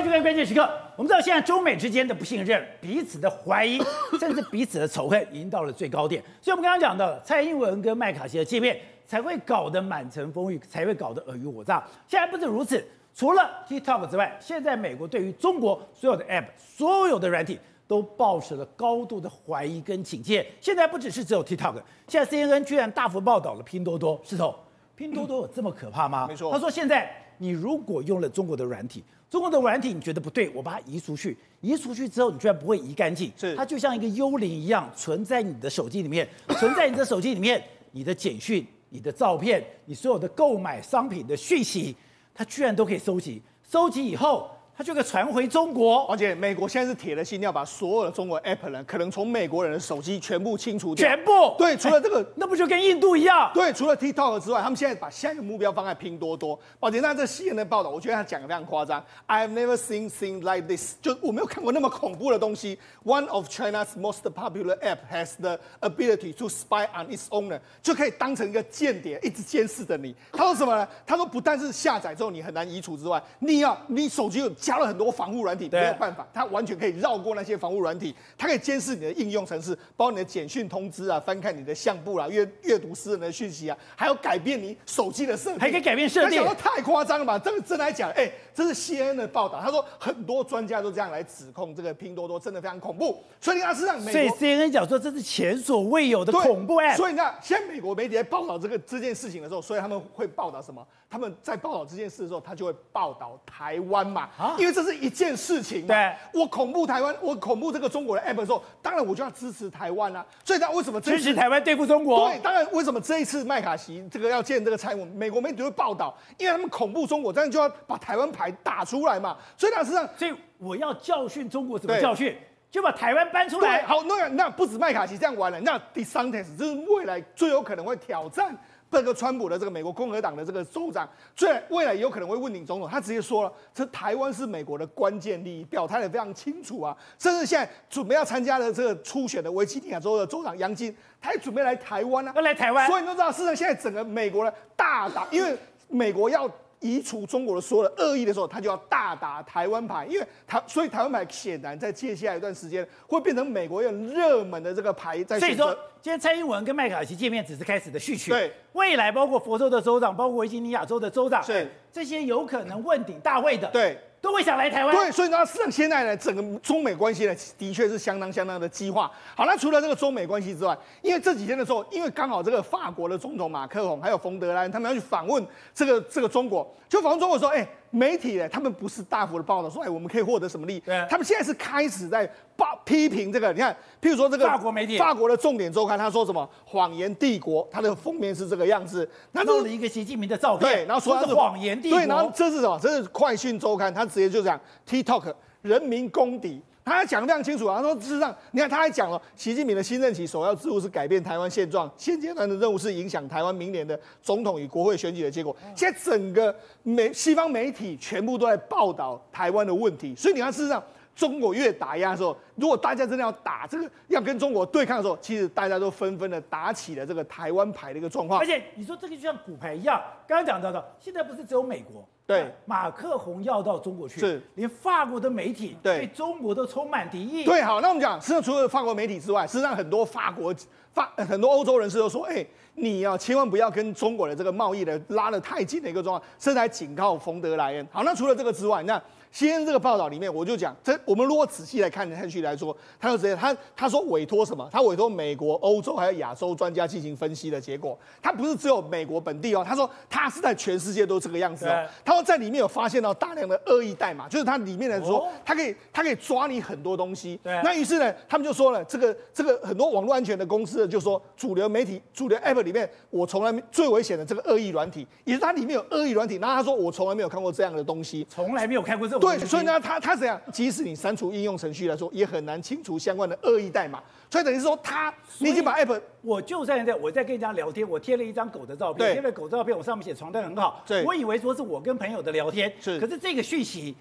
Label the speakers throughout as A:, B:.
A: 欢迎收看关键时刻。我们知道现在中美之间的不信任、彼此的怀疑，甚至彼此的仇恨，已经到了最高点。所以，我们刚刚讲到蔡英文跟麦卡锡的见面，才会搞得满城风雨，才会搞得尔虞我诈。现在不止如此，除了 TikTok 之外，现在美国对于中国所有的 App、所有的软体，都抱持了高度的怀疑跟警戒。现在不只是只有 TikTok，现在 CNN 居然大幅报道了拼多多。石头，拼多多有这么可怕吗？
B: 没错。
A: 他说现在你如果用了中国的软体，中国的软体你觉得不对，我把它移出去，移出去之后你居然不会移干净，
B: 是
A: 它就像一个幽灵一样存在你的手机里面，存在你的手机里面，你的简讯、你的照片、你所有的购买商品的讯息，它居然都可以收集，收集以后。他就可以传回中国，
B: 而且美国现在是铁了心要把所有的中国 App 呢，可能从美国人的手机全部清除掉。
A: 全部
B: 对，除了这个，
A: 那不就跟印度一样？
B: 对，除了 TikTok 之外，他们现在把下一个目标放在拼多多。宝杰，那这 CNN 的报道，我觉得他讲的非常夸张。I have never seen things like this，就我没有看过那么恐怖的东西。One of China's most popular app has the ability to spy on its owner，就可以当成一个间谍，一直监视着你。他说什么呢？他说不但是下载之后你很难移除之外，你要你手机有加了很多防护软体，没有办法，它完全可以绕过那些防护软体，它可以监视你的应用程式，包括你的简讯通知啊，翻看你的相簿啊，阅阅读私人的讯息啊，还有改变你手机的设定，
A: 还可以改变设定，
B: 太夸张了吧？这个真来讲，哎、欸，这是 CNN 的报道，他说很多专家都这样来指控这个拼多多，真的非常恐怖。所以你看，事实上，
A: 所以 CNN 讲说这是前所未有的恐怖哎。
B: 所以你看，现在美国媒体在报道这个这件事情的时候，所以他们会报道什么？他们在报道这件事的时候，他就会报道台湾嘛，啊，因为这是一件事情。
A: 对，
B: 我恐怖台湾，我恐怖这个中国的 app 的时候，当然我就要支持台湾啊。所以他为什么
A: 支持台湾对付中国？
B: 对，当然为什么这一次麦卡锡这个要建这个蔡美国媒体会报道，因为他们恐怖中国，这样就要把台湾牌打出来嘛。所以他实际上，
A: 所以我要教训中国，怎么教训？就把台湾搬出来。
B: 好，那那不止麦卡锡这样玩了，那 DeSantis 就是未来最有可能会挑战。这个川普的这个美国共和党的这个州长，虽然未来有可能会问鼎总统，他直接说了，这台湾是美国的关键利益，表态的非常清楚啊。甚至现在准备要参加的这个初选的维吉尼亚州的州长杨金，他也准备来台湾啊，
A: 要来台湾。
B: 所以你都知道，事实上现在整个美国的大党，因为美国要。移除中国的所有的恶意的时候，他就要大打台湾牌，因为台，所以台湾牌显然在接下来一段时间会变成美国要热门的这个牌在。
A: 所以说，今天蔡英文跟麦卡锡见面只是开始的序曲。
B: 对，
A: 未来包括佛州的州长，包括维吉尼亚州的州长，
B: 是
A: 这些有可能问鼎大会的。
B: 对。
A: 都会想来台湾，
B: 对，所以呢，事实上现在呢，整个中美关系呢，的确是相当相当的激化。好，那除了这个中美关系之外，因为这几天的时候，因为刚好这个法国的总统马克龙还有冯德莱恩他们要去访问这个这个中国，就访问中国说，哎。媒体呢，他们不是大幅的报道说，哎，我们可以获得什么利益？
A: 对，
B: 他们现在是开始在报批评这个。你看，譬如说这个
A: 法国媒体，
B: 法国的重点周刊，他说什么？谎言帝国，它的封面是这个样子，
A: 那弄了一个习近平的照片，
B: 对，然后说他是
A: 谎言帝国，
B: 对，然后这是什么？这是快讯周刊，他直接就讲 TikTok 人民公敌。他还讲得非常清楚啊，他说事实上，你看他还讲了，习近平的新任期首要之务是改变台湾现状，现阶段的任务是影响台湾明年的总统与国会选举的结果。现在整个美西方媒体全部都在报道台湾的问题，所以你看事实上。中国越打压的时候，如果大家真的要打这个，要跟中国对抗的时候，其实大家都纷纷的打起了这个台湾牌的一个状况。
A: 而且你说这个就像骨牌一样，刚刚讲到的，现在不是只有美国，
B: 对，
A: 马克宏要到中国去，
B: 是，
A: 连法国的媒体对中国都充满敌意。
B: 对，好，那我们讲，实际上除了法国媒体之外，实际上很多法国法很多欧洲人士都说，哎，你要千万不要跟中国的这个贸易的拉得太近的一个状况，甚至还警告冯德莱恩。好，那除了这个之外，那。先这个报道里面，我就讲，这我们如果仔细来看下去来说，他就直接他他说委托什么？他委托美国、欧洲还有亚洲专家进行分析的结果，他不是只有美国本地哦，他说他是在全世界都这个样子哦。他说在里面有发现到大量的恶意代码，就是它里面来说，他可以它可以抓你很多东西。对。那于是呢，他们就说了，这个这个很多网络安全的公司就说，主流媒体、主流 App 里面，我从来没最危险的这个恶意软体，也是它里面有恶意软体。然后他说，我从来没有看过这样的东西，
A: 从来没有看过这种。
B: 对，所以呢，他他怎样？即使你删除应用程序来说，也很难清除相关的恶意代码。所以等于是说，他你已经把 app，
A: 我就算在我在跟人家聊天，我贴了一张狗的照片，贴了狗照片，我上面写床单很好，
B: 对，
A: 我以为说是我跟朋友的聊天，
B: 是，
A: 可是这个讯息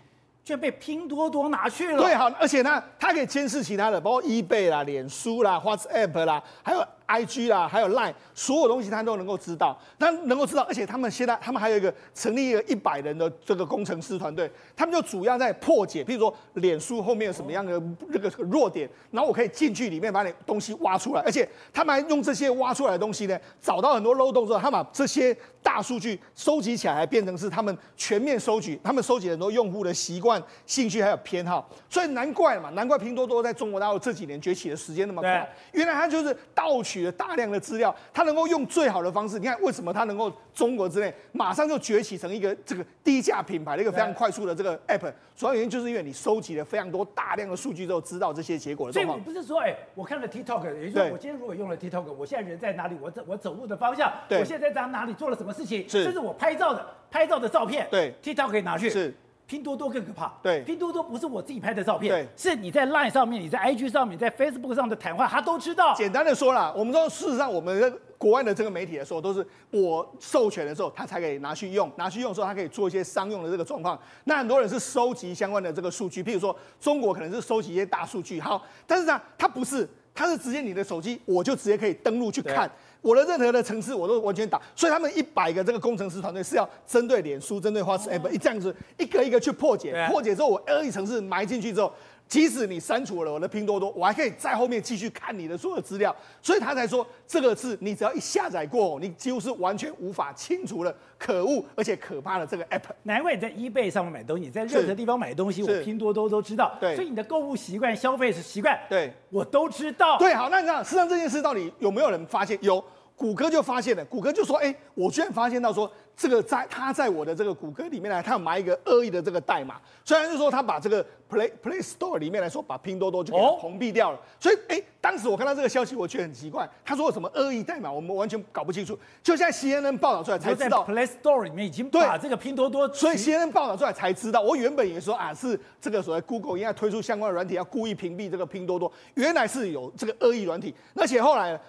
A: 却被拼多多拿去了。
B: 对，好，而且呢，它可以监视其他的，包括 eBay 啦、脸书啦、WhatsApp 啦，还有。IG 啦，还有 Line，所有东西他都能够知道，他能够知道，而且他们现在他们还有一个成立一个一百人的这个工程师团队，他们就主要在破解，譬如说脸书后面有什么样的那个弱点，然后我可以进去里面把你东西挖出来，而且他们还用这些挖出来的东西呢，找到很多漏洞之后，他把这些大数据收集起来，变成是他们全面收集，他们收集很多用户的习惯、兴趣还有偏好，所以难怪嘛，难怪拼多多在中国大陆这几年崛起的时间那么快，原来他就是盗取了大量的资料，他能够用最好的方式，你看为什么他能够中国之内马上就崛起成一个这个低价品牌的一个非常快速的这个 app，主要原因就是因为你收集了非常多大量的数据之后，知道这些结果的。
A: 所以你不是说，哎，我看了 TikTok，也就是说我今天如果用了 TikTok，我现在人在哪里？我走我走路的方向，我现在在哪里做了什么事情？这是我拍照的拍照的照片，
B: 对
A: ，TikTok 可以拿去。
B: 是。
A: 拼多多更可怕，
B: 对，
A: 拼多多不是我自己拍的照片，
B: 对，
A: 是你在 Line 上面，你在 IG 上面，在 Facebook 上的谈话，他都知道。
B: 简单的说啦，我们说事实上，我们在国外的这个媒体的时候，都是我授权的时候，他才可以拿去用，拿去用的时候，他可以做一些商用的这个状况。那很多人是收集相关的这个数据，譬如说中国可能是收集一些大数据，好，但是呢，他不是，他是直接你的手机，我就直接可以登录去看。我的任何的城市我都完全打，所以他们一百个这个工程师团队是要针对脸书、针对 WhatsApp 一这样子一个一个去破解，破解之后我恶意城市埋进去之后。即使你删除了我的拼多多，我还可以在后面继续看你的所有资料，所以他才说这个是你只要一下载过，你几乎是完全无法清除了可恶而且可怕的这个 app。
A: 难怪你在 eBay 上面买东西，在任何地方买东西，我拼多多都知道。
B: 对，
A: 所以你的购物习惯、消费习惯，
B: 对，
A: 我都知道。
B: 对，好，那你知道，实际上这件事到底有没有人发现？有。谷歌就发现了，谷歌就说：“哎、欸，我居然发现到说，这个在他在我的这个谷歌里面呢，他有埋一个恶意的这个代码。虽然就是说他把这个 Play Play Store 里面来说，把拼多多就给它屏蔽掉了。哦、所以，哎、欸，当时我看到这个消息，我觉得很奇怪。他说有什么恶意代码，我们完全搞不清楚。就现在 CNN 报道出来才知道
A: ，Play Store 里面已经把这个拼多多，
B: 所以 CNN 报道出来才知道。我原本以为说啊，是这个所谓 Google 应该推出相关的软体，要故意屏蔽这个拼多多，原来是有这个恶意软体，而且后来。”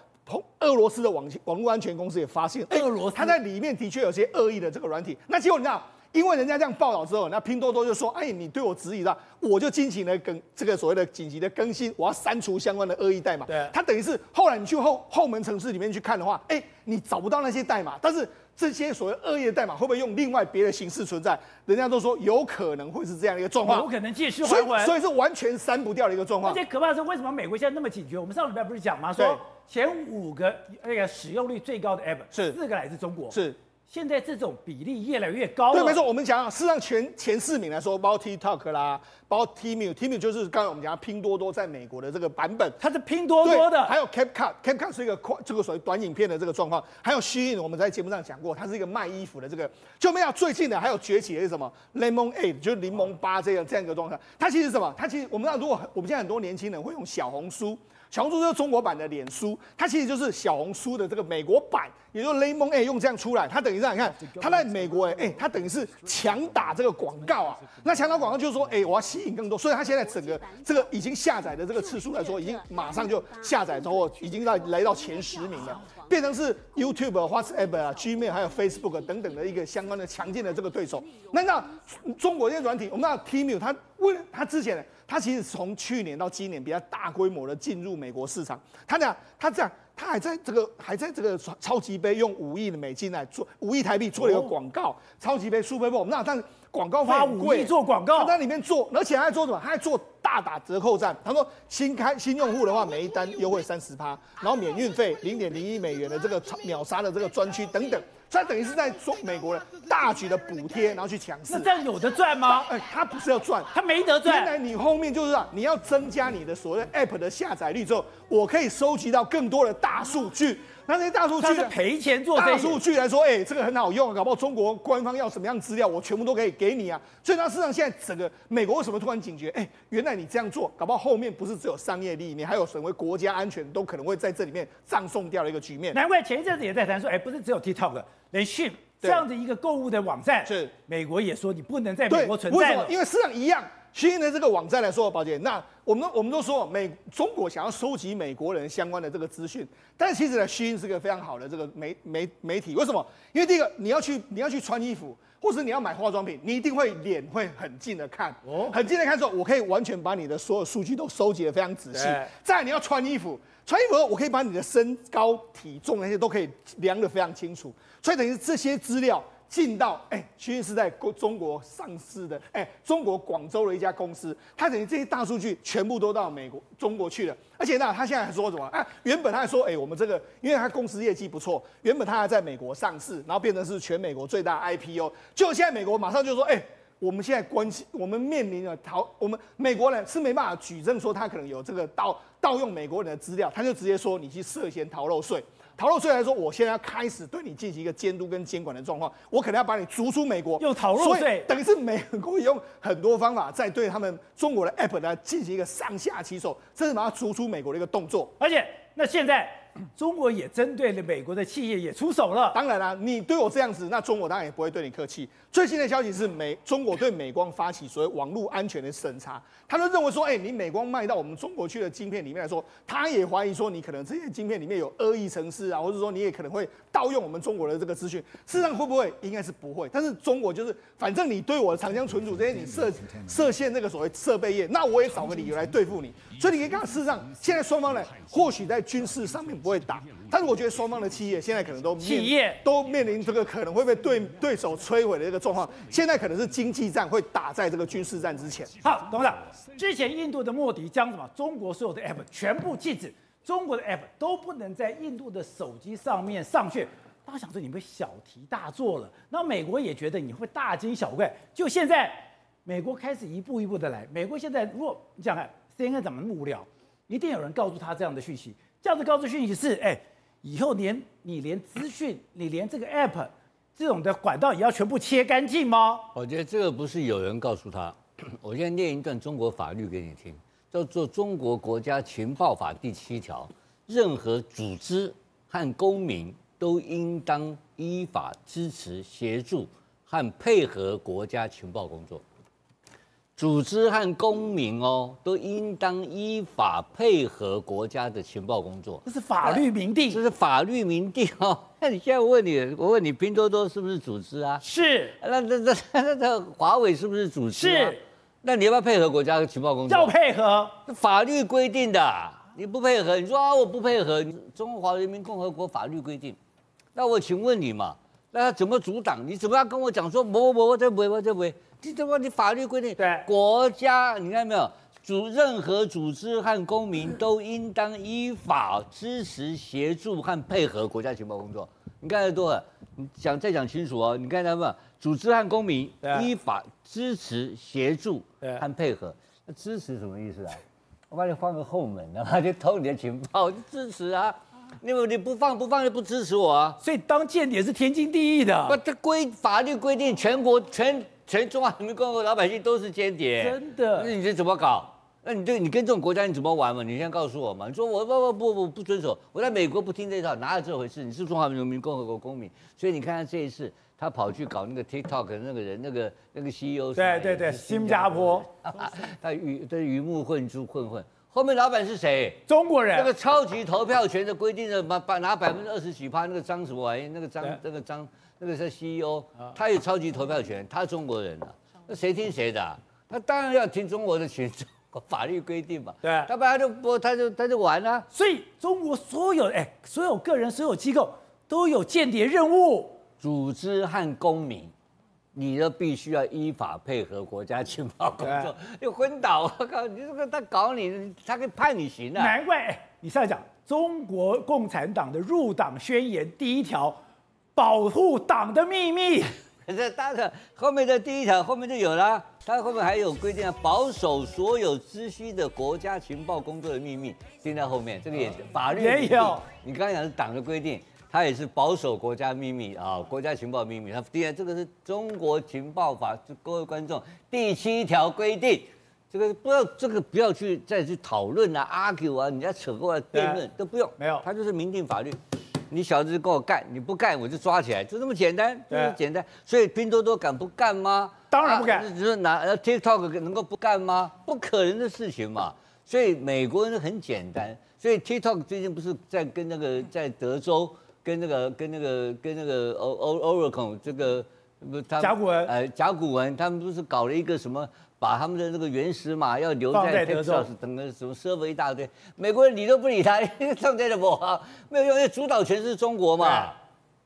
B: 俄罗斯的网网络安全公司也发现，俄罗斯他在里面的确有些恶意的这个软体。那结果你知道，因为人家这样报道之后，那拼多多就说：“哎，你对我质疑了，我就进行了更这个所谓的紧急的更新，我要删除相关的恶意代码。”对，他等于是后来你去后后门城市里面去看的话，哎，你找不到那些代码，但是这些所谓恶意的代码会不会用另外别的形式存在？人家都说有可能会是这样的一个状况，
A: 有可能借尸还魂，
B: 所以是完全删不掉的一个状况。
A: 而且可怕的是，为什么美国现在那么警觉？我们上礼拜不是讲吗？说。前五个那个使用率最高的 app 是四个来自中国，
B: 是
A: 现在这种比例越来越高。
B: 对，没错，我们讲啊，事实上前前四名来说，包括 TikTok 啦，包括 Temu，Temu 就是刚才我们讲拼多多在美国的这个版本，
A: 它是拼多多的。
B: 还有 CapCut，CapCut 是一个快这个所谓短影片的这个状况。还有 Shein，我们在节目上讲过，它是一个卖衣服的这个。就没有最近的还有崛起的是什么 Lemonade，就是柠檬八这样这样一个状态。它其实是什么？它其实我们知道，如果我们现在很多年轻人会用小红书。小红书就是中国版的脸书，它其实就是小红书的这个美国版，也就是 Lemon 用这样出来，它等于让你看，它在美国哎哎，它等于是强打这个广告啊，那强打广告就是说哎，我要吸引更多，所以它现在整个这个已经下载的这个次数来说，已经马上就下载之后，已经到来到前十名了，变成是 YouTube、WhatsApp 啊、Gmail 还有 Facebook 等等的一个相关的强劲的这个对手。那那中国这些软体，我们知道 T M U 它为了它之前。他其实从去年到今年比较大规模的进入美国市场。他讲，他这样，他还在这个还在这个超级杯用五亿的美金来做五亿台币做了一个广告。超级杯 Super Bowl，那但是广告费五亿
A: 做广告，
B: 他在里面做，而且还在做什么？他还做大打折扣战。他说新开新用户的话，每一单优惠三十趴，然后免运费零点零一美元的这个秒杀的这个专区等等。所以等于是在中美国人大举的补贴，然后去强势。
A: 那这样有的赚吗？
B: 哎，他不是要赚，
A: 他没得赚。
B: 原来你后面就是啊，你要增加你的所谓 App 的下载率之后，我可以收集到更多的大数据。那这些大数据
A: 是赔钱做
B: 大数据来说，哎，这个很好用啊，搞不好中国官方要什么样资料，我全部都可以给你啊。所以它事实上现在整个美国为什么突然警觉？哎，原来你这样做，搞不好后面不是只有商业利益，你还有所谓国家安全都可能会在这里面葬送掉的一个局面。
A: 难怪前一阵子也在谈说，哎，不是只有 TikTok，连 Shein 这样的一个购物的网站，
B: 是
A: 美国也说你不能在美国存在了，
B: 因为市场一样，虚印的这个网站来说，宝姐，那我们我们都说美中国想要收集美国人相关的这个资讯，但其实呢，虚印是个非常好的这个媒媒媒体。为什么？因为第一个，你要去你要去穿衣服，或者你要买化妆品，你一定会脸会很近的看，哦，很近的看之后，我可以完全把你的所有数据都收集的非常仔细。再来，你要穿衣服，穿衣服我可以把你的身高、体重那些都可以量的非常清楚，所以等于这些资料。进到哎，其实是在中国上市的哎，中国广州的一家公司，它等于这些大数据全部都到美国、中国去了。而且呢，他现在还说什么？哎，原本他还说，哎，我们这个，因为他公司业绩不错，原本他还在美国上市，然后变成是全美国最大 IPO。就现在美国马上就说，哎，我们现在关系，我们面临了逃，我们美国人是没办法举证说他可能有这个盗盗用美国人的资料，他就直接说你去涉嫌逃漏税。逃漏税来说，我现在要开始对你进行一个监督跟监管的状况，我可能要把你逐出美国。
A: 用逃漏税，
B: 等于是美国用很多方法在对他们中国的 App 呢进行一个上下其手，这是把它逐出美国的一个动作。
A: 而且，那现在。中国也针对了美国的企业也出手了。
B: 当然啦，你对我这样子，那中国当然也不会对你客气。最新的消息是美中国对美光发起所谓网络安全的审查，他就认为说，哎，你美光卖到我们中国去的晶片里面来说，他也怀疑说你可能这些晶片里面有恶意程式啊，或者说你也可能会盗用我们中国的这个资讯。事实上会不会？应该是不会。但是中国就是，反正你对我的长江存储这些你设设限那个所谓设备业，那我也找个理由来对付你。所以你可以看，事实上现在双方呢，或许在军事上面。不会打，但是我觉得双方的企业现在可能都面
A: 企业
B: 都面临这个可能会被对对手摧毁的这个状况。现在可能是经济战会打在这个军事战之前。
A: 好，董事长，之前印度的莫迪将什么中国所有的 app 全部禁止，中国的 app 都不能在印度的手机上面上去。大家想说你们小题大做了，那美国也觉得你会大惊小怪。就现在，美国开始一步一步的来。美国现在如果你想看 CNN 怎么幕僚，一定有人告诉他这样的讯息。这样子告诉讯息是，哎，以后连你连资讯，你连这个 app 这种的管道也要全部切干净吗？
C: 我觉得这个不是有人告诉他，我现在念一段中国法律给你听，叫做《中国国家情报法》第七条，任何组织和公民都应当依法支持、协助和配合国家情报工作。组织和公民哦，都应当依法配合国家的情报工作。
A: 这是法律明定，
C: 这是法律明定哦。那 你现在我问你，我问你，拼多多是不是组织啊？
A: 是。
C: 那那那那那华为是不是组织？
A: 是。
C: 那你要不要配合国家的情报工作？
A: 要配合。
C: 法律规定的，你不配合，你说啊我不配合，中华人民共和国法律规定。那我请问你嘛，那他怎么阻挡？你怎么要跟我讲说不不不，我这不会，我这不会。这怎么？你法律规定，
A: 对
C: 国家，你看没有？组任何组织和公民都应当依法支持、协助和配合国家情报工作。你看得多了，你讲再讲清楚哦。你看到没有？组织和公民依法支持、协助和配合。那支持什么意思啊？我把你放个后门，然后就偷你的情报，就支持啊。因为你不放不放就不支持我啊。
A: 所以当间谍是天经地义的。
C: 不，这规法律规定全国全。全中华人民共和国老百姓都是间谍，
A: 真的？
C: 那你这怎么搞？那你对你跟这种国家你怎么玩嘛？你先告诉我嘛。你说我不不不不不遵守，我在美国不听这套，哪有这回事？你是中华人民共和国公民，所以你看看这一次他跑去搞那个 TikTok 的那个人，那个那个 CEO，
A: 对对对，新加坡，
C: 他鱼他鱼目混珠混混，后面老板是谁？
A: 中国人。
C: 那个超级投票权的规定的把把拿百分之二十几趴，那个张什么玩意？那个张那个张。那个是 CEO，他有超级投票权，他是中国人啊，那谁听谁的？他当然要听中国的群众法律规定嘛。
A: 对，
C: 他不然就不，他就他就完了。
A: 所以中国所有哎，所有个人、所有机构都有间谍任务。
C: 组织和公民，你都必须要依法配合国家情报工作。你昏倒，我靠！你这个他搞你，他可以判你刑的。
A: 难怪哎，你上来讲中国共产党的入党宣言第一条。保护党的秘密，
C: 可是当然后面的第一条后面就有了，它后面还有规定啊，保守所有知悉的国家情报工作的秘密，定在后面，这个也是法律
A: 也有。
C: 你刚才讲是党的规定，它也是保守国家秘密啊，国家情报秘密。它第二，这个是中国情报法，各位观众第七条规定，这个不要这个不要去再去讨论啊，argue 啊，你要扯过来辩论对都不用，
A: 没有，
C: 它就是明定法律。你小子跟我干，你不干我就抓起来，就这么简单，就这么简单。所以拼多多敢不干吗？
A: 当然不敢。
C: 你说拿 TikTok 能够不干吗？不可能的事情嘛。所以美国人很简单。所以 TikTok 最近不是在跟那个在德州跟那个跟那个跟那个 Oracle 这个不他
A: 甲骨文
C: 呃甲骨文他们不是搞了一个什么？把他们的那个原始码要留在 Texas 等个什么 server 一大堆，美国人理都不理他，上在的不啊，没有用，因为主导权是中国嘛，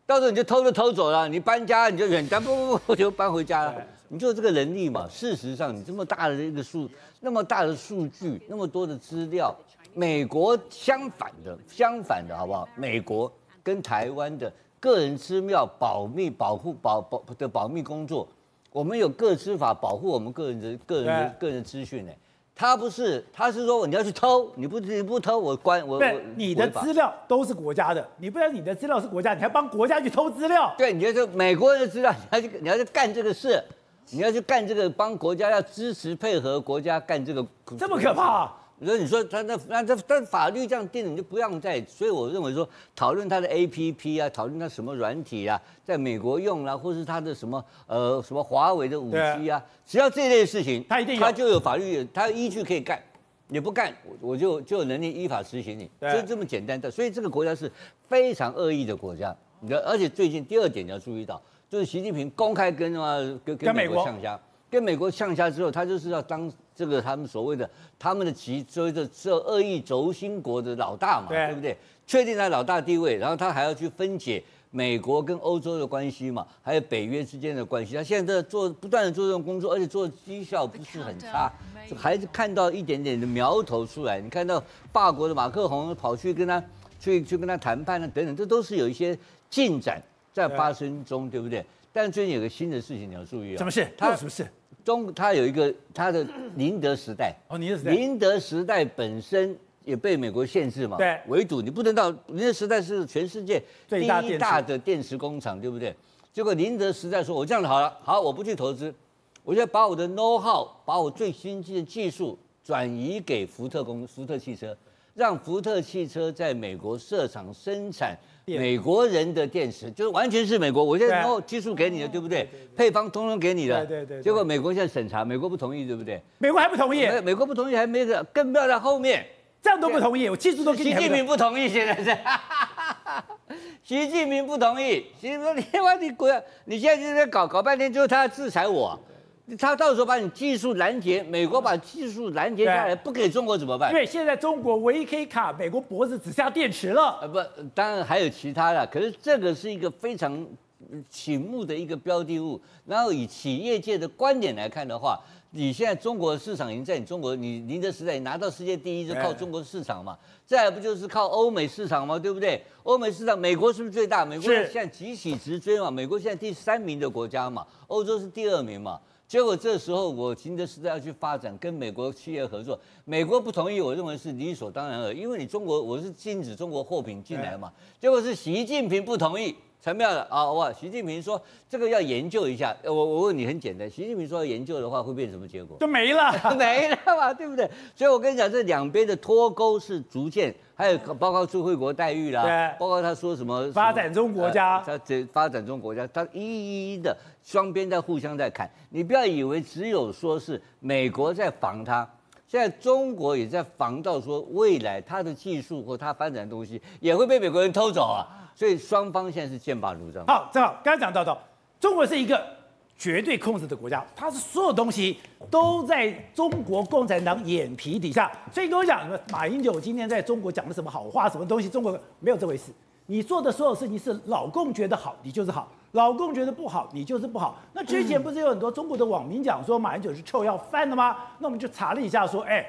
C: 到时候你就偷就偷走了，你搬家你就远单不不不就搬回家了，你就这个能力嘛。事实上，你这么大的一个数，那么大的数据，那么多的资料，美国相反的，相反的好不好？美国跟台湾的个人资料保密保护保保的保密工作。我们有个资法保护我们个人的个人的个人的资讯呢，他不是，他是说你要去偷，你不你不偷我关我。
A: 对，你的资料都是国家的，你不然你的资料是国家，你还帮国家去偷资料。
C: 对，你就是美国人的资料，你要去你要去干这个事，你要去干这个帮国家要支持配合国家干这个，
A: 这么可怕。
C: 所以你说他那那这但法律这样定，你就不让再。所以我认为说讨论他的 APP 啊，讨论他什么软体啊，在美国用啊，或是他的什么呃什么华为的五 G 啊，只要这类事情，
A: 他一定
C: 他就有法律，他依据可以干。你不干，我我就就有能力依法执行你。就这么简单的。所以这个国家是非常恶意的国家。你知道，而且最近第二点你要注意到，就是习近平公开跟啊跟跟美国呛虾，跟美国呛下之后，他就是要当。这个他们所谓的他们的其所谓的这恶意轴心国的老大嘛，对，对不对？确定他老大地位，然后他还要去分解美国跟欧洲的关系嘛，还有北约之间的关系。他现在在做不断的做这种工作，而且做的绩效不是很差，还是看到一点点的苗头出来。你看到法国的马克宏跑去跟他去去跟他谈判啊等等，这都是有一些进展在发生中，对，对不对？但最近有个新的事情你要注意啊，
A: 什么事？他有什么事？
C: 中他有一个他的宁德时代
A: 哦，宁德时代，
C: 宁德时代本身也被美国限制嘛，
A: 对，
C: 围堵，你不能到宁德时代是全世界第一大的电池工厂，对不对？结果宁德时代说，我这样子好了，好，我不去投资，我就把我的 know how，把我最新进的技术转移给福特公福特汽车，让福特汽车在美国设厂生产。美国人的电池就是完全是美国，我现在然后技术给你的，对不对？配方通通给你的，
A: 对对对。
C: 结果美国现在审查，美国不同意，对不对？
A: 美国还不同意？
C: 美国不同意，还没个，更不要在后面，
A: 这样都不同意，我技术都给你。
C: 习近平不同意，现在是。习近平不同意，习近平说：“ 你妈你滚！你现在就在搞搞半天，就是他要制裁我。”他到时候把你技术拦截，美国把技术拦截下来，不给中国怎么办？
A: 因为现在中国唯一可以卡美国脖子只下电池了。
C: 呃，不，当然还有其他的，可是这个是一个非常醒目的一个标的物。然后以企业界的观点来看的话，你现在中国市场已经在你中国，你宁德时代你拿到世界第一，就靠中国市场嘛。再来不就是靠欧美市场嘛？对不对？欧美市场，美国是不是最大？美国现在急起直追嘛。美国现在第三名的国家嘛，欧洲是第二名嘛。结果这时候，我秦德时代要去发展，跟美国企业合作，美国不同意，我认为是理所当然的，因为你中国我是禁止中国货品进来嘛。结果是习近平不同意，才妙的啊！哇，习近平说这个要研究一下。我我问你很简单，习近平说要研究的话，会变什么结果？
A: 就没了，
C: 没了嘛，对不对？所以我跟你讲，这两边的脱钩是逐渐。还有包括最惠国待遇啦，对，包括他说什么
A: 发展中国家，
C: 他这发展中国家，他一一一的双边在互相在砍。你不要以为只有说是美国在防他，现在中国也在防到说未来他的技术或他发展的东西也会被美国人偷走啊。所以双方现在是剑拔弩张。
A: 好，正好刚才讲到到，中国是一个。绝对控制的国家，它是所有东西都在中国共产党眼皮底下。所以跟我讲，马英九今天在中国讲的什么好话，什么东西，中国没有这回事。你做的所有事情是老共觉得好，你就是好；老共觉得不好，你就是不好。那之前不是有很多中国的网民讲说马英九是臭要饭的吗？那我们就查了一下，说，哎，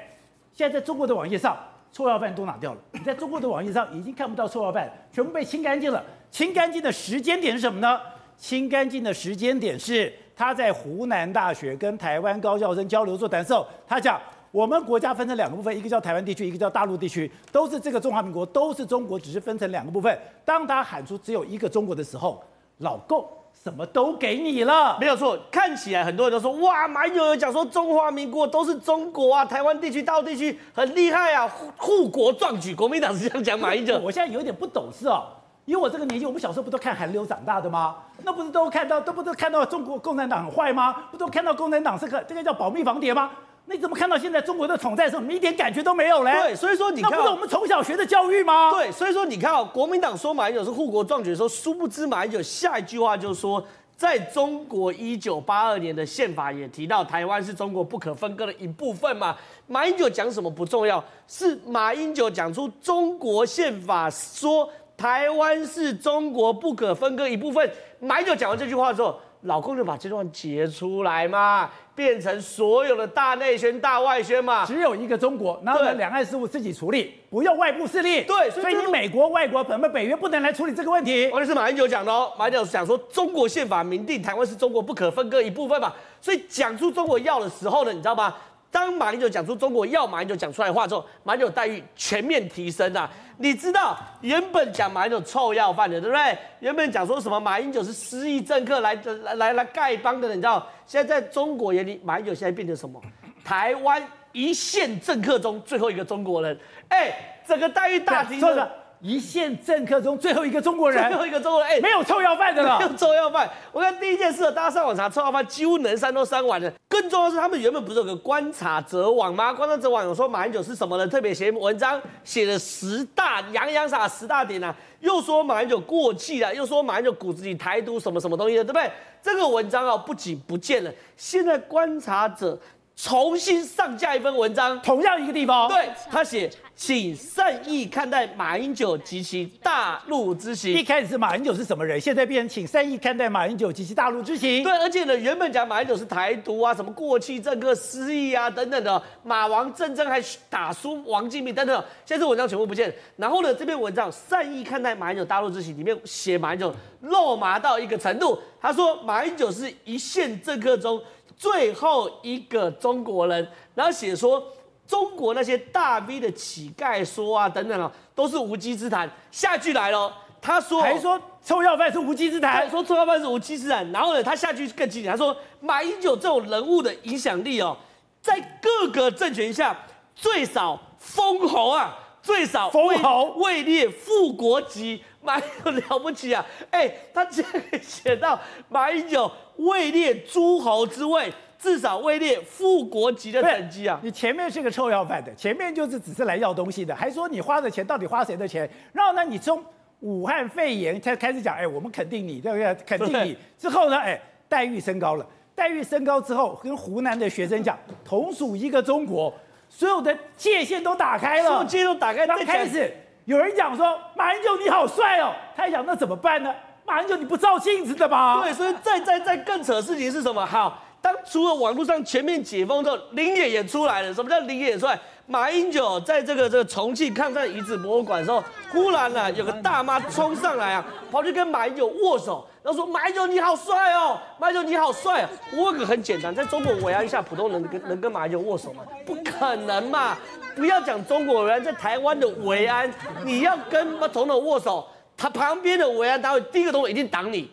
A: 现在在中国的网页上，臭要饭都拿掉了。你在中国的网页上已经看不到臭要饭，全部被清干净了。清干净的时间点是什么呢？清干净的时间点是他在湖南大学跟台湾高校生交流座谈的时候，他讲我们国家分成两个部分，一个叫台湾地区，一个叫大陆地区，都是这个中华民国，都是中国，只是分成两个部分。当他喊出只有一个中国的时候，老共什么都给你了，
D: 没有错。看起来很多人都说哇，马英九讲说中华民国都是中国啊，台湾地区、大陆地区很厉害啊，护国壮举。国民党是这样讲马英九。
A: 我现在有点不懂事哦。因为我这个年纪，我们小时候不都看韩流长大的吗？那不是都看到，都不都看到中国共产党很坏吗？不都看到共产党是个这个叫保密防谍吗？那你怎么看到现在中国的统战时候，你一点感觉都没有嘞？
D: 对，所以说你看，
A: 那不是我们从小学的教育吗？
D: 对，所以说你看啊，国民党说马英九是护国壮举的时候，殊不知马英九下一句话就是说，在中国一九八二年的宪法也提到台湾是中国不可分割的一部分嘛。马英九讲什么不重要，是马英九讲出中国宪法说台湾是中国不可分割一部分。马英九讲完这句话之后，老公就把这段截出来嘛。变成所有的大内宣、大外宣嘛，
A: 只有一个中国，然后呢，两岸事务自己处理，不用外部势力。
D: 对，
A: 所以你美国、外国、本本北约不能来处理这个问题。
D: 完全是马英九讲的哦，马英九讲说中国宪法明定台湾是中国不可分割一部分嘛，所以讲出中国要的时候呢，你知道吗？当马英九讲出中国要马英九讲出来的话之后，马英九待遇全面提升啊！你知道原本讲马英九臭要饭的，对不对？原本讲说什么马英九是失意政客来来来来丐帮的，你知道？现在在中国眼里，马英九现在变成什么？台湾一线政客中最后一个中国人，哎，整个待遇大提升。
A: 一线政客中最后一个中国人，
D: 最后一个中国人，哎、欸，
A: 没有臭要饭的了，
D: 没有臭要饭。我看第一件事，大家上网查臭要饭，几乎能删都删完了。更重要的是，他们原本不是有个观察者网吗？观察者网有说马英九是什么人，特别写文章，写了十大洋洋洒十大点啊，又说马英九过气了，又说马英九骨子里台独什么什么东西的，对不对？这个文章啊，不仅不见了，现在观察者。重新上架一份文章，
A: 同样一个地方，
D: 对，他写，请善意看待马英九及其大陆之行。
A: 一开始是马英九是什么人，现在变成请善意看待马英九及其大陆之行。
D: 对，而且呢，原本讲马英九是台独啊，什么过气政客失忆啊等等的，马王政争还打输王金平等等，现在这文章全部不见。然后呢，这篇文章善意看待马英九大陆之行里面写马英九肉麻到一个程度，他说马英九是一线政客中。最后一个中国人，然后写说中国那些大 V 的乞丐说啊等等啊，都是无稽之谈。下句来了，他说
A: 还说臭要饭是无稽之谈，
D: 说臭要饭是无稽之谈。然后呢，他下句更经典，他说马英九这种人物的影响力哦，在各个政权下最少封侯啊，最少
A: 封侯
D: 位列副国级。马英九了不起啊！哎、欸，他竟然写到马英九位列诸侯之位，至少位列副国级的等级啊！
A: 你前面是个臭要饭的，前面就是只是来要东西的，还说你花的钱到底花谁的钱？然后呢，你从武汉肺炎才开始讲，哎、欸，我们肯定你，对不对？肯定你之后呢，哎、欸，待遇升高了，待遇升高之后，跟湖南的学生讲，同属一个中国，所有的界限都打开了，
D: 界限都打开，
A: 刚开始。有人讲说马英九你好帅哦，他还讲那怎么办呢？马英九你不照镜子的吗？
D: 对，所以再再再更扯的事情是什么？好，当除了网络上全面解封之后，林野也出来了。什么叫灵眼也出来？马英九在这个这个重庆抗战遗址博物馆的时候，忽然呢、有个大妈冲上来啊，跑去跟马英九握手，然后说马英九你好帅哦，马英九你好帅啊。我问个很简单，在中国维安下，普通人能跟能跟马英九握手吗？不可能嘛！不要讲中国人，在台湾的维安，你要跟总统握手，他旁边的维安单位第一个动作一定挡你。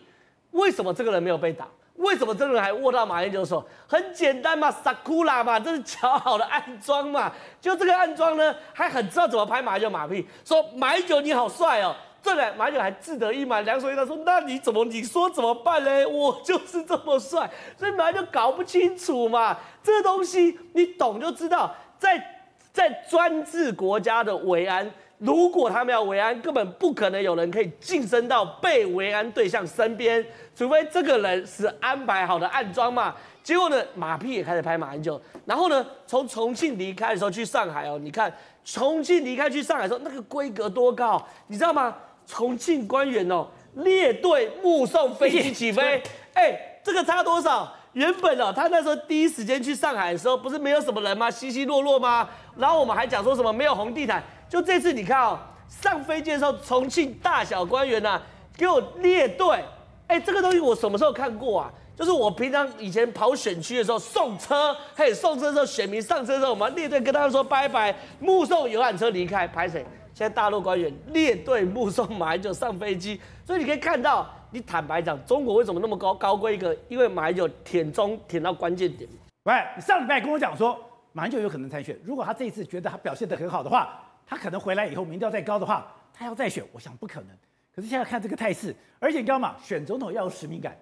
D: 为什么这个人没有被挡？为什么这个人还握到马英九的手？很简单嘛，萨库拉嘛，这是巧好的暗装嘛。就这个暗装呢，还很知道怎么拍马英九马屁，说马英九你好帅哦。这两马英九还志得意满，两手一摊说，那你怎么你说怎么办呢？我就是这么帅，所以马英九搞不清楚嘛。这个东西你懂就知道，在。在专制国家的维安，如果他们要维安，根本不可能有人可以晋升到被维安对象身边，除非这个人是安排好的暗桩嘛。结果呢，马屁也开始拍马英九，然后呢，从重庆离开的时候去上海哦，你看重庆离开去上海的时候，那个规格多高，你知道吗？重庆官员哦列队目送飞机起飞，哎，这个差多少？原本哦，他那时候第一时间去上海的时候，不是没有什么人吗？稀稀落落吗？然后我们还讲说什么没有红地毯。就这次你看哦，上飞机的时候，重庆大小官员呐、啊，给我列队。哎，这个东西我什么时候看过啊？就是我平常以前跑选区的时候送车，嘿，送车的时候选民上车的时候，我们列队跟他们说拜拜，目送游览车离开。拍谁？现在大陆官员列队目送马英九上飞机，所以你可以看到。你坦白讲，中国为什么那么高高规格？因为马英九舔中舔到关键点。
A: 喂，你上礼拜跟我讲说马英九有可能参选，如果他这一次觉得他表现得很好的话，他可能回来以后民调再高的话，他要再选，我想不可能。可是现在看这个态势，而且你知道吗？选总统要有使命感，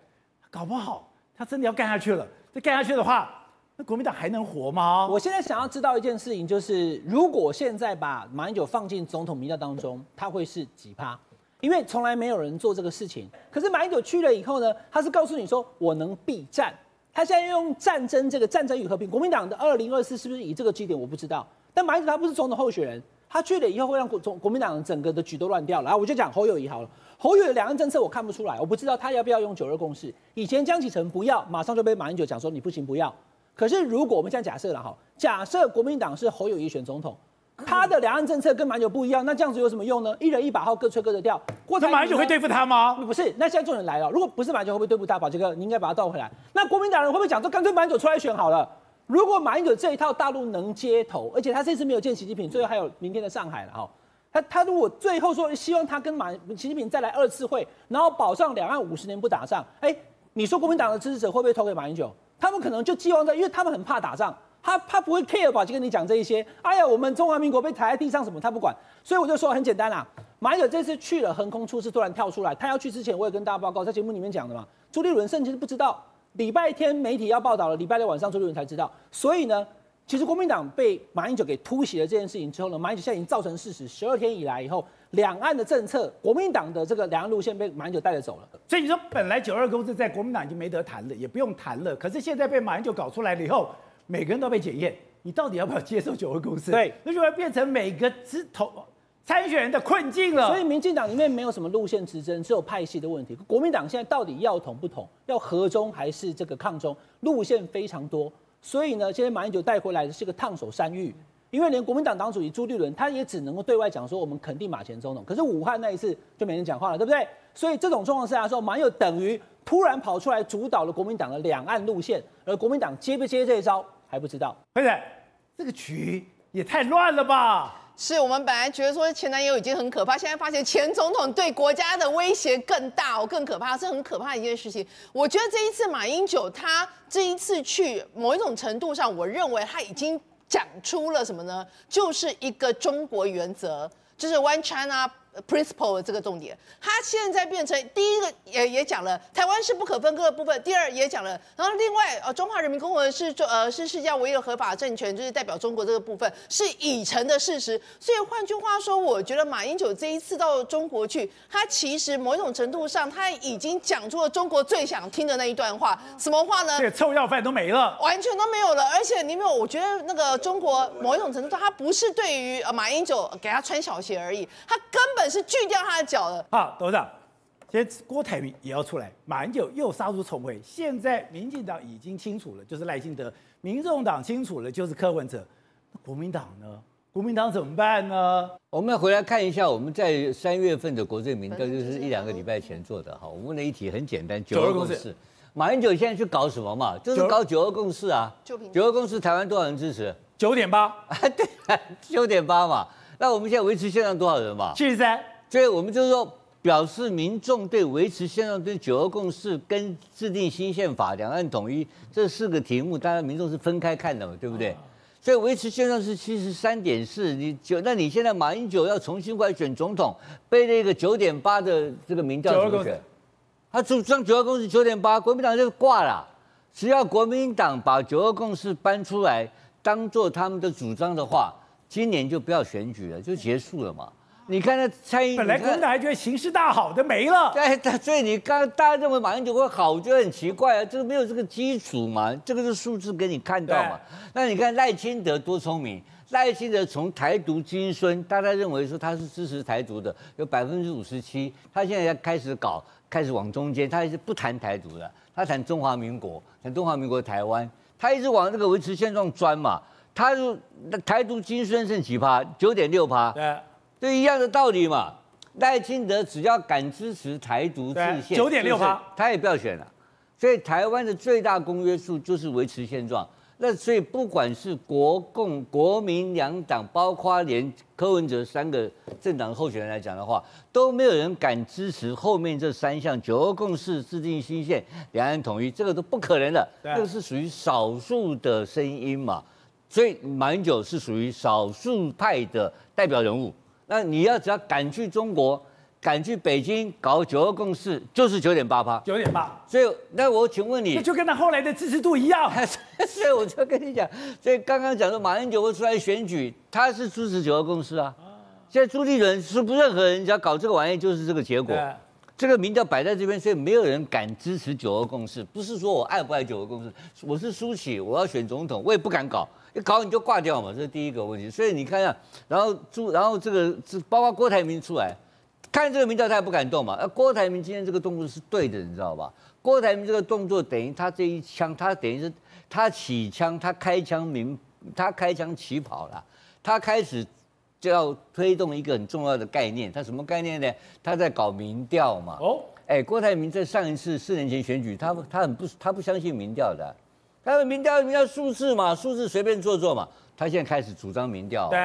A: 搞不好他真的要干下去了。这干下去的话，那国民党还能活吗？
E: 我现在想要知道一件事情，就是如果现在把马英九放进总统民调当中，他会是几趴？因为从来没有人做这个事情。可是马英九去了以后呢，他是告诉你说我能避战。他现在用战争这个战争与和平，国民党的二零二四是不是以这个基点？我不知道。但马英九他不是总统候选人。他去了以后会让国总国民党整个的局都乱掉了。然后我就讲侯友宜好了，侯友宜的两岸政策我看不出来，我不知道他要不要用九二共识。以前江启臣不要，马上就被马英九讲说你不行不要。可是如果我们现在假设了哈，假设国民党是侯友宜选总统，他的两岸政策跟马英九不一样，那这样子有什么用呢？一人一把号，各吹各的调。
A: 郭台铭就会对付他吗？
E: 不是，那现在重点来了，如果不是马英九会不会对付他？宝杰哥，你应该把他倒回来。那国民党人会不会讲说干脆马英九出来选好了？如果马英九这一套大陆能接头，而且他这次没有见习近平，最后还有明天的上海了哈。他他如果最后说希望他跟马习近平再来二次会，然后保障两岸五十年不打仗，哎，你说国民党的支持者会不会投给马英九？他们可能就寄望在，因为他们很怕打仗，他他不会 care 吧？就跟你讲这一些。哎呀，我们中华民国被踩在地上什么，他不管。所以我就说很简单啦，马英九这次去了横空出世，突然跳出来，他要去之前我也跟大家报告，在节目里面讲的嘛。朱立伦甚至不知道，礼拜天媒体要报道了，礼拜六晚上朱立伦才知道。所以呢。其实国民党被马英九给突袭了这件事情之后呢，马英九现在已经造成事实。十二天以来以后，两岸的政策，国民党的这个两岸路线被马英九带着走了。
A: 所以你说，本来九二共识在国民党已经没得谈了，也不用谈了。可是现在被马英九搞出来了以后，每个人都被检验，你到底要不要接受九二共识？
E: 对，
A: 那就会变成每个直投参选人的困境了。
E: 所以民进党里面没有什么路线之争，只有派系的问题。国民党现在到底要统不统，要和中还是这个抗中，路线非常多。所以呢，现在马英九带回来的是个烫手山芋，因为连国民党党主席朱立伦，他也只能够对外讲说我们肯定马前总统，可是武汉那一次就没人讲话了，对不对？所以这种状况下说，马英九等于突然跑出来主导了国民党的两岸路线，而国民党接不接这一招还不知道。
A: 而且这个局也太乱了吧？
F: 是我们本来觉得说前男友已经很可怕，现在发现前总统对国家的威胁更大哦，更可怕，是很可怕的一件事情。我觉得这一次马英九他这一次去某一种程度上，我认为他已经讲出了什么呢？就是一个中国原则，就是 One China。Principle 的这个重点，他现在变成第一个也也讲了台湾是不可分割的部分，第二也讲了，然后另外呃中华人民共和国是呃是世界唯一的合法政权，就是代表中国这个部分是已成的事实。所以换句话说，我觉得马英九这一次到中国去，他其实某一种程度上他已经讲出了中国最想听的那一段话，什么话呢？
A: 这臭要饭都没了，
F: 完全都没有了。而且你没有，我觉得那个中国某一种程度上，他不是对于呃马英九给他穿小鞋而已，他根本。是锯掉他的脚了。
A: 好，董事长，现在郭台铭也要出来，马英九又杀出重围。现在民进党已经清楚了，就是赖清德；民众党清楚了，就是柯文哲。那国民党呢？国民党怎么办呢？
C: 我们回来看一下，我们在三月份的国政民调，就是一两个礼拜前做的。哈，我问的一题很简单：九二共识。马英九现在去搞什么嘛？就是搞九二共识啊。九二共识，台湾多少人支持？
A: 九点八。
C: 对，九点八嘛。那我们现在维持现状多少人嘛？
A: 七十三。
C: 所以我们就是说，表示民众对维持现状、对九二共识跟制定新宪法、两岸统一这四个题目，当然民众是分开看的嘛，对不对？所以维持现状是七十三点四，你九，那你现在马英九要重新过来选总统，背了一个九点八的这个民调怎么选？他主张九二共识九点八，国民党就挂了。只要国民党把九二共识搬出来，当做他们的主张的话。今年就不要选举了，就结束了嘛。你看那蔡英文，
A: 本来国民党还觉得形势大好的没了。
C: 对，所以你刚大家认为马英九会好，我觉得很奇怪啊，这个没有这个基础嘛，这个是数字给你看到嘛。那你看赖清德多聪明，赖清德从台独金孙，大家认为说他是支持台独的，有百分之五十七，他现在要开始搞，开始往中间，他也是不谈台独的，他谈中华民国，谈中华民国台湾，他一直往这个维持现状钻嘛。他是台独金孙剩几趴？九点六趴。对，对，一样的道理嘛。赖清德只要敢支持台独制宪，
A: 九点六趴，
C: 他也不要选了。所以台湾的最大公约数就是维持现状。那所以不管是国共、国民两党，包括连柯文哲三个政党候选人来讲的话，都没有人敢支持后面这三项：九二共识、制定新宪、两岸统一，这个都不可能的。这个是属于少数的声音嘛。所以马英九是属于少数派的代表人物。那你要只要敢去中国，敢去北京搞九二共识，就是九点八趴，
A: 九点八。
C: 所以那我请问你，
A: 那就跟他后来的支持度一样。
C: 所以我就跟你讲，所以刚刚讲的马英九会出来选举，他是支持九二共识啊。现在朱立伦是不任何人家搞这个玩意，就是这个结果。这个民调摆在这边，所以没有人敢支持九二共识。不是说我爱不爱九二共识，我是苏起，我要选总统，我也不敢搞。一搞你就挂掉嘛，这是第一个问题。所以你看一下，然后朱，然后这个这包括郭台铭出来，看这个民调他也不敢动嘛。那郭台铭今天这个动作是对的，你知道吧？郭台铭这个动作等于他这一枪，他等于是他起枪，他开枪明，他开枪起跑了，他开始。就要推动一个很重要的概念，他什么概念呢？他在搞民调嘛。哦，哎，郭台铭在上一次四年前选举，他他很不他不相信民调的，他的民调民调数字嘛，数字随便做做嘛。他现在开始主张民调。对。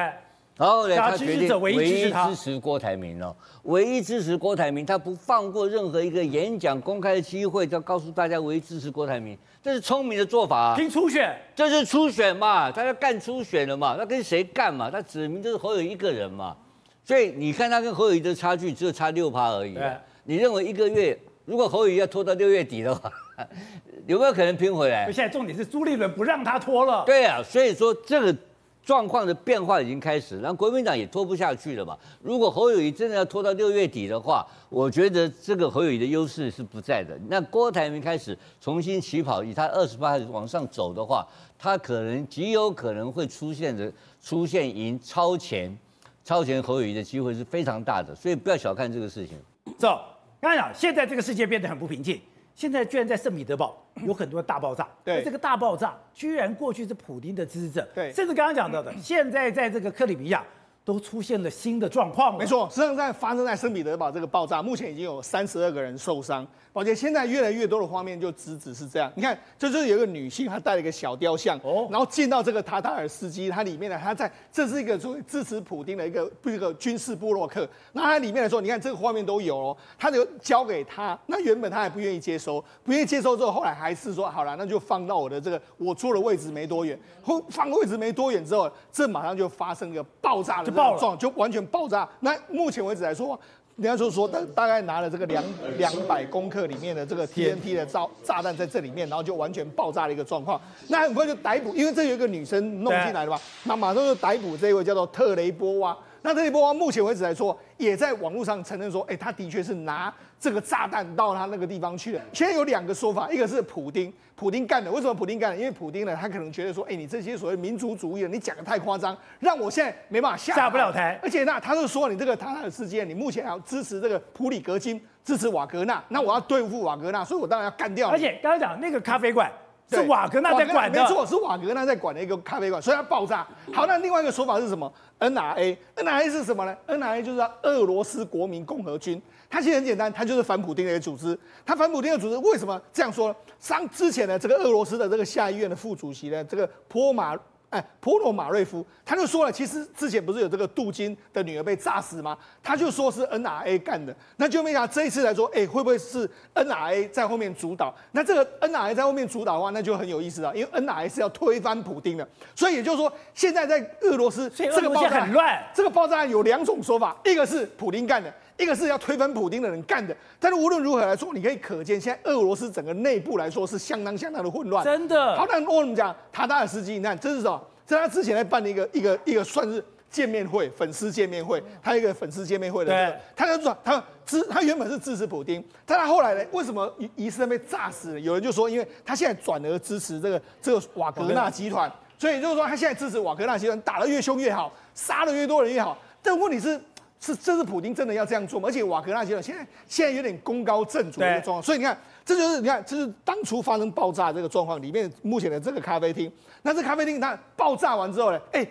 C: 然后呢，他决定唯一支持郭台铭哦，唯一支持郭台铭，他不放过任何一个演讲公开的机会，就要告诉大家唯一支持郭台铭，这是聪明的做法啊。
A: 拼初选，
C: 这是初选嘛，他要干初选了嘛，他跟谁干嘛？他指明就是侯友宜一个人嘛，所以你看他跟侯友宜的差距只有差六趴而已。对，你认为一个月如果侯友宜要拖到六月底的话，有没有可能拼回来？
A: 现在重点是朱立伦不让他拖了。
C: 对啊，所以说这个。状况的变化已经开始，然后国民党也拖不下去了嘛。如果侯友宜真的要拖到六月底的话，我觉得这个侯友宜的优势是不在的。那郭台铭开始重新起跑，以他二十八往上走的话，他可能极有可能会出现的出现赢超前超前侯友宜的机会是非常大的，所以不要小看这个事情。
A: 走，刚才讲现在这个世界变得很不平静。现在居然在圣彼得堡有很多大爆炸，对，这个大爆炸居然过去是普丁的支持者，对，甚至刚刚讲到的，现在在这个克里米亚。都出现了新的状况，
B: 没错，实际上在发生在圣彼得堡这个爆炸，目前已经有三十二个人受伤。宝杰，现在越来越多的画面就直指是这样。你看，这就是有一个女性，她带了一个小雕像，哦，然后进到这个塔塔尔斯基，它里面呢，她在这是一个作为支持普丁的一个一个军事布洛克。那它里面来说，你看这个画面都有哦，他就交给他。那原本他还不愿意接收，不愿意接收之后，后来还是说好了，那就放到我的这个我坐的位置没多远。后放位置没多远之后，这马上就发生一个爆炸的。爆撞就完全爆炸。那目前为止来说，人家就说大大概拿了这个两两百公克里面的这个 TNT 的炸炸弹在这里面，然后就完全爆炸的一个状况。那很快就逮捕，因为这有一个女生弄进来了嘛，那马上就逮捕这一位叫做特雷波娃。那特雷波娃目前为止来说，也在网络上承认说，哎，他的确是拿这个炸弹到他那个地方去了。现在有两个说法，一个是普丁。普丁干的，为什么普丁干的？因为普丁呢，他可能觉得说，哎，你这些所谓民族主义的，你讲的太夸张，让我现在没办法下
A: 下不了台。
B: 而且那他就说，你这个塔塔尔事件，你目前要支持这个普里格金，支持瓦格纳，那我要对付瓦格纳，所以我当然要干掉。
A: 而且刚刚讲那个咖啡馆是瓦格纳在管的，
B: 没错，是瓦格纳在管的一个咖啡馆，所以它爆炸。好，那另外一个说法是什么？NRA，NRA 是什么呢？NRA 就是俄罗斯国民共和军。它其实很简单，它就是反普丁的一个组织。它反普丁的组织为什么这样说呢？上之前呢，这个俄罗斯的这个下议院的副主席呢，这个波马哎普罗马瑞夫，他就说了，其实之前不是有这个杜金的女儿被炸死吗？他就说是 NRA 干的。那就没想到这一次来说，哎，会不会是 NRA 在后面主导？那这个 NRA 在后面主导的话，那就很有意思了，因为 NRA 是要推翻普丁的。所以也就是说，现在在俄罗斯这个爆炸
A: 很乱，
B: 这个爆炸案有两种说法，一个是普丁干的。一个是要推翻普京的人干的，但是无论如何来说，你可以可见现在俄罗斯整个内部来说是相当相当的混乱。
A: 真的。
B: 好，那我们讲塔塔尔斯基，你看这是什么？这是他之前在办的一个一个一个算是见面会，粉丝见面会，他一个粉丝见面会的、这个。对。他就说他支他原本是支持普丁，但他后来呢，为什么疑疑似被炸死了？有人就说，因为他现在转而支持这个这个瓦格纳集团，所以就是说他现在支持瓦格纳集团，打得越凶越好，杀得越多人越好。但问题是。是，这是普京真的要这样做吗？而且瓦格纳集团现在现在有点功高震主的一个状况，所以你看，这就是你看，这是当初发生爆炸这个状况里面目前的这个咖啡厅。那这咖啡厅它爆炸完之后呢，哎，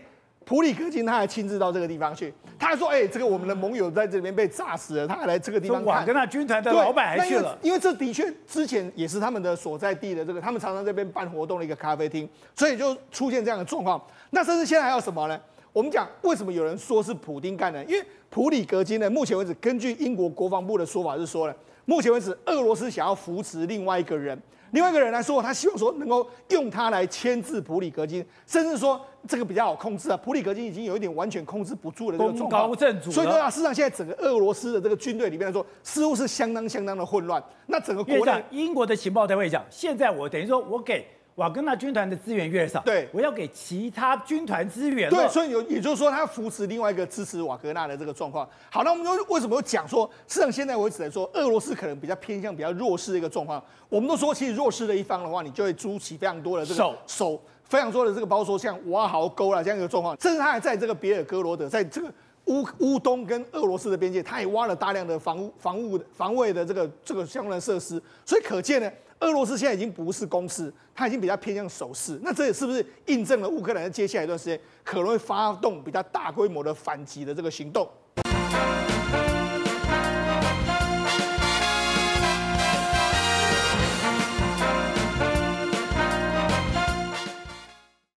B: 普里克金他还亲自到这个地方去，他还说，哎，这个我们的盟友在这边被炸死了，他还来这个地方看。
A: 瓦格纳军团的老板还去了，
B: 因为这的确之前也是他们的所在地的这个，他们常常在这边办活动的一个咖啡厅，所以就出现这样的状况。那甚至现在还有什么呢？我们讲为什么有人说是普丁干的？因为普里格金呢，目前为止，根据英国国防部的说法是说呢，目前为止，俄罗斯想要扶持另外一个人，另外一个人来说，他希望说能够用他来牵制普里格金，甚至说这个比较好控制啊。普里格金已经有一点完全控制不住的这个
A: 状高震主。
B: 所以说啊，事实上现在整个俄罗斯的这个军队里面来说，似乎是相当相当的混乱。那整个国内，
A: 英国的情报单位讲，现在我等于说我给。瓦格纳军团的资源越少，
B: 对，
A: 我要给其他军团资源。
B: 对，所以有，也就是说，他扶持另外一个支持瓦格纳的这个状况。好，那我们就为什么有讲说，事实上现在为止来说，俄罗斯可能比较偏向比较弱势的一个状况。我们都说，其实弱势的一方的话，你就会租起非常多的这个手，手非常多的这个，包括说像挖壕沟啦这样一个状况，甚至他还在这个别尔哥罗德，在这个乌乌东跟俄罗斯的边界，他也挖了大量的防防务防卫的这个这个相关的设施。所以可见呢。俄罗斯现在已经不是攻势，它已经比较偏向守势。那这也是不是印证了乌克兰在接下来一段时间可能会发动比较大规模的反击的这个行动？